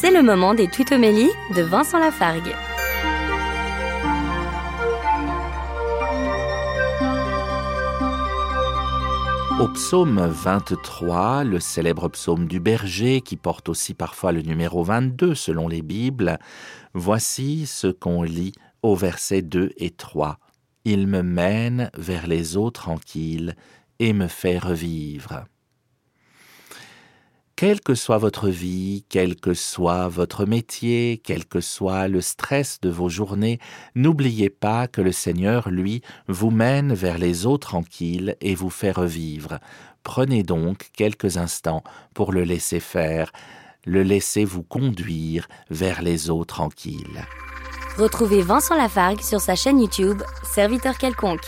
C'est le moment des tutomélies de Vincent Lafargue. Au psaume 23, le célèbre psaume du berger, qui porte aussi parfois le numéro 22 selon les Bibles, voici ce qu'on lit au verset 2 et 3. Il me mène vers les eaux tranquilles et me fait revivre. Quelle que soit votre vie, quel que soit votre métier, quel que soit le stress de vos journées, n'oubliez pas que le Seigneur, lui, vous mène vers les eaux tranquilles et vous fait revivre. Prenez donc quelques instants pour le laisser faire, le laisser vous conduire vers les eaux tranquilles. Retrouvez Vincent Lafargue sur sa chaîne YouTube, Serviteur quelconque.